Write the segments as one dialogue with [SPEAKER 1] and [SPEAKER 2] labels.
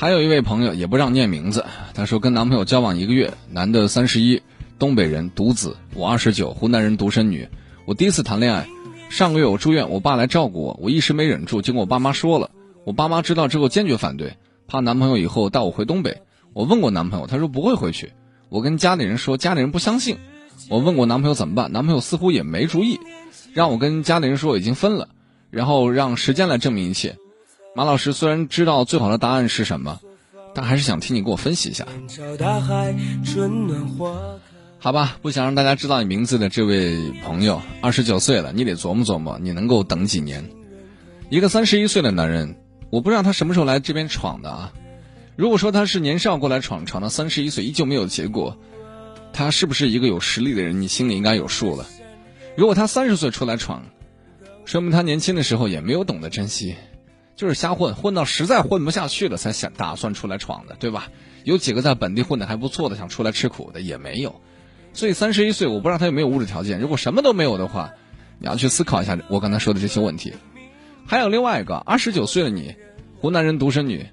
[SPEAKER 1] 还有一位朋友也不让念名字，他说跟男朋友交往一个月，男的三十一，东北人，独子，我二十九，湖南人，独生女。我第一次谈恋爱，上个月我住院，我爸来照顾我，我一时没忍住，就跟我爸妈说了。我爸妈知道之后坚决反对，怕男朋友以后带我回东北。我问过男朋友，他说不会回去。我跟家里人说，家里人不相信。我问过男朋友怎么办，男朋友似乎也没主意，让我跟家里人说已经分了，然后让时间来证明一切。马老师虽然知道最好的答案是什么，但还是想听你给我分析一下。好吧，不想让大家知道你名字的这位朋友，二十九岁了，你得琢磨琢磨，你能够等几年？一个三十一岁的男人，我不知道他什么时候来这边闯的啊。如果说他是年少过来闯，闯到三十一岁依旧没有结果，他是不是一个有实力的人？你心里应该有数了。如果他三十岁出来闯，说明他年轻的时候也没有懂得珍惜。就是瞎混，混到实在混不下去了，才想打算出来闯的，对吧？有几个在本地混的还不错的，想出来吃苦的也没有。所以三十一岁，我不知道他有没有物质条件。如果什么都没有的话，你要去思考一下我刚才说的这些问题。还有另外一个，二十九岁的你，湖南人独生女，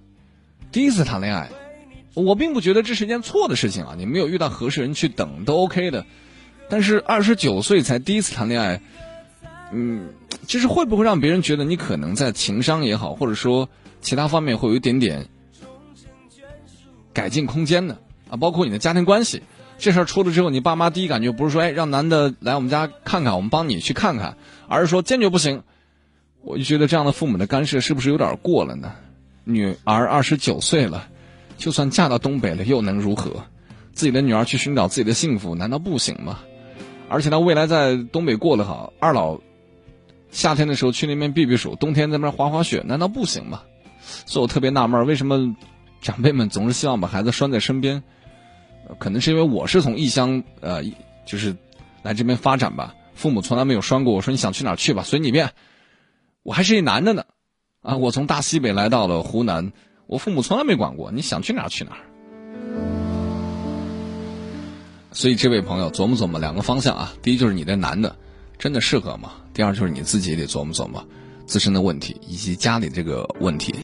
[SPEAKER 1] 第一次谈恋爱，我并不觉得这是一件错的事情啊。你没有遇到合适人去等都 OK 的，但是二十九岁才第一次谈恋爱，嗯。就是会不会让别人觉得你可能在情商也好，或者说其他方面会有一点点改进空间呢？啊，包括你的家庭关系，这事儿出了之后，你爸妈第一感觉不是说，哎，让男的来我们家看看，我们帮你去看看，而是说坚决不行。我就觉得这样的父母的干涉是不是有点过了呢？女儿二十九岁了，就算嫁到东北了又能如何？自己的女儿去寻找自己的幸福，难道不行吗？而且她未来在东北过得好，二老。夏天的时候去那边避避暑，冬天在那边滑滑雪，难道不行吗？所以我特别纳闷，为什么长辈们总是希望把孩子拴在身边？可能是因为我是从异乡呃，就是来这边发展吧，父母从来没有拴过我，说你想去哪去吧，随你便。我还是一男的呢，啊，我从大西北来到了湖南，我父母从来没管过，你想去哪去哪。所以这位朋友琢磨琢磨两个方向啊，第一就是你的男的。真的适合吗？第二就是你自己得琢磨琢磨自身的问题以及家里这个问题。